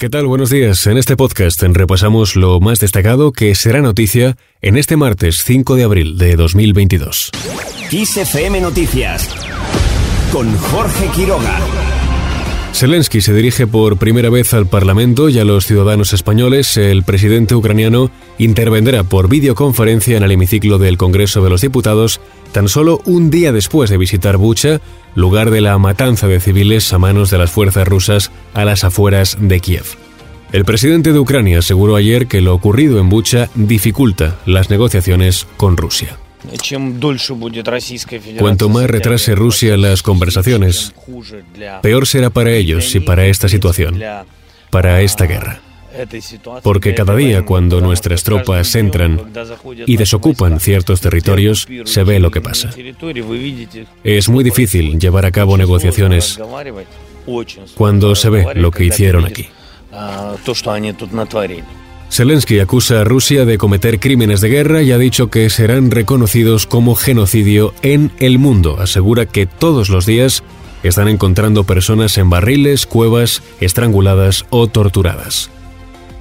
¿Qué tal? Buenos días. En este podcast repasamos lo más destacado que será noticia en este martes 5 de abril de 2022. XFM Noticias con Jorge Quiroga. Zelensky se dirige por primera vez al Parlamento y a los ciudadanos españoles. El presidente ucraniano intervendrá por videoconferencia en el hemiciclo del Congreso de los Diputados tan solo un día después de visitar Bucha, lugar de la matanza de civiles a manos de las fuerzas rusas a las afueras de Kiev. El presidente de Ucrania aseguró ayer que lo ocurrido en Bucha dificulta las negociaciones con Rusia. Cuanto más retrase Rusia las conversaciones, peor será para ellos y para esta situación, para esta guerra. Porque cada día cuando nuestras tropas entran y desocupan ciertos territorios, se ve lo que pasa. Es muy difícil llevar a cabo negociaciones cuando se ve lo que hicieron aquí. Zelensky acusa a Rusia de cometer crímenes de guerra y ha dicho que serán reconocidos como genocidio en el mundo. Asegura que todos los días están encontrando personas en barriles, cuevas, estranguladas o torturadas.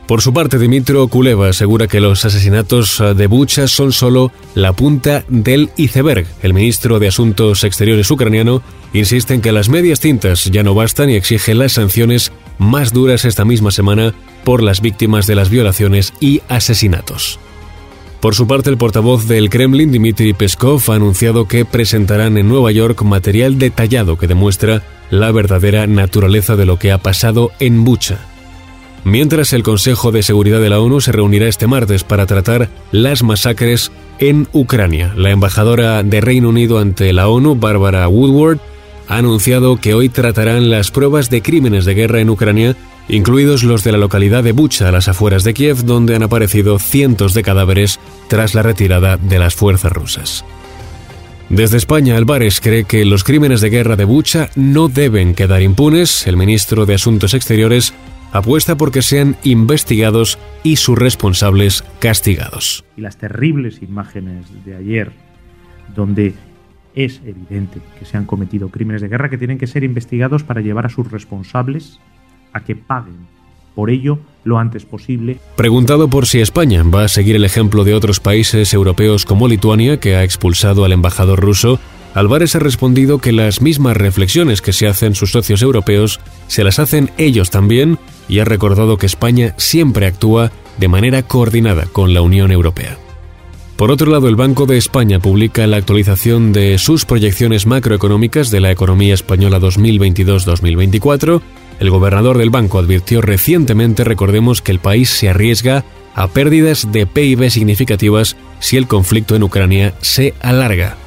Por su parte, Dimitro Kuleva asegura que los asesinatos de Bucha son solo la punta del iceberg. El ministro de Asuntos Exteriores ucraniano insiste en que las medias tintas ya no bastan y exige las sanciones más duras esta misma semana por las víctimas de las violaciones y asesinatos. Por su parte, el portavoz del Kremlin, Dmitry Peskov, ha anunciado que presentarán en Nueva York material detallado que demuestra la verdadera naturaleza de lo que ha pasado en Bucha. Mientras el Consejo de Seguridad de la ONU se reunirá este martes para tratar las masacres en Ucrania. La embajadora de Reino Unido ante la ONU, Barbara Woodward, ha anunciado que hoy tratarán las pruebas de crímenes de guerra en Ucrania, incluidos los de la localidad de Bucha, a las afueras de Kiev, donde han aparecido cientos de cadáveres tras la retirada de las fuerzas rusas. Desde España, Álvarez cree que los crímenes de guerra de Bucha no deben quedar impunes. El ministro de Asuntos Exteriores apuesta porque sean investigados y sus responsables castigados. Y las terribles imágenes de ayer, donde es evidente que se han cometido crímenes de guerra que tienen que ser investigados para llevar a sus responsables a que paguen por ello lo antes posible. Preguntado por si España va a seguir el ejemplo de otros países europeos como Lituania, que ha expulsado al embajador ruso, Álvarez ha respondido que las mismas reflexiones que se hacen sus socios europeos se las hacen ellos también y ha recordado que España siempre actúa de manera coordinada con la Unión Europea. Por otro lado, el Banco de España publica la actualización de sus proyecciones macroeconómicas de la economía española 2022-2024. El gobernador del banco advirtió recientemente, recordemos, que el país se arriesga a pérdidas de PIB significativas si el conflicto en Ucrania se alarga.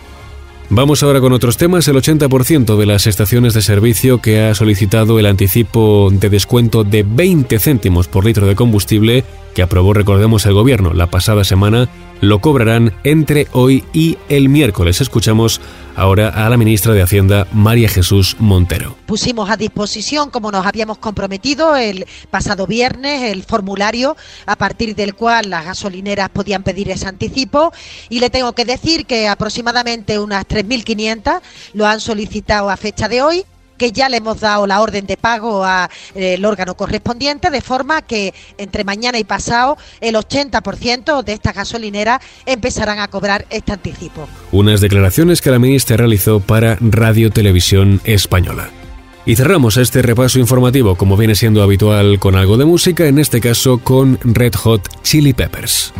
Vamos ahora con otros temas. El 80% de las estaciones de servicio que ha solicitado el anticipo de descuento de 20 céntimos por litro de combustible que aprobó, recordemos, el gobierno la pasada semana, lo cobrarán entre hoy y el miércoles. Escuchamos ahora a la ministra de Hacienda, María Jesús Montero. Pusimos a disposición, como nos habíamos comprometido el pasado viernes, el formulario a partir del cual las gasolineras podían pedir ese anticipo y le tengo que decir que aproximadamente unas 3.500 lo han solicitado a fecha de hoy que ya le hemos dado la orden de pago al eh, órgano correspondiente, de forma que entre mañana y pasado el 80% de estas gasolineras empezarán a cobrar este anticipo. Unas declaraciones que la ministra realizó para Radio Televisión Española. Y cerramos este repaso informativo, como viene siendo habitual, con algo de música, en este caso con Red Hot Chili Peppers.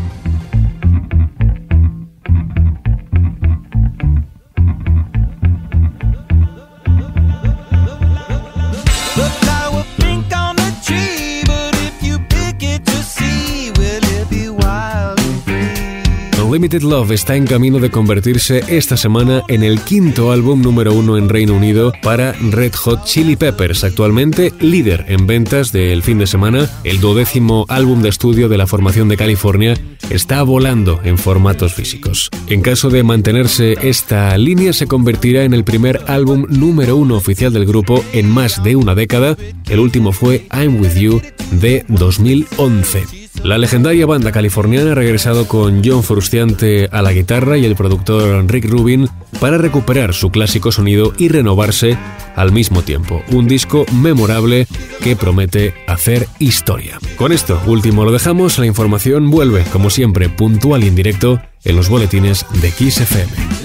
Limited Love está en camino de convertirse esta semana en el quinto álbum número uno en Reino Unido para Red Hot Chili Peppers, actualmente líder en ventas del fin de semana. El duodécimo álbum de estudio de la formación de California está volando en formatos físicos. En caso de mantenerse esta línea, se convertirá en el primer álbum número uno oficial del grupo en más de una década. El último fue I'm With You de 2011. La legendaria banda californiana ha regresado con John Frustiante a la guitarra y el productor Rick Rubin para recuperar su clásico sonido y renovarse al mismo tiempo. Un disco memorable que promete hacer historia. Con esto último lo dejamos, la información vuelve como siempre puntual y en directo en los boletines de XFM.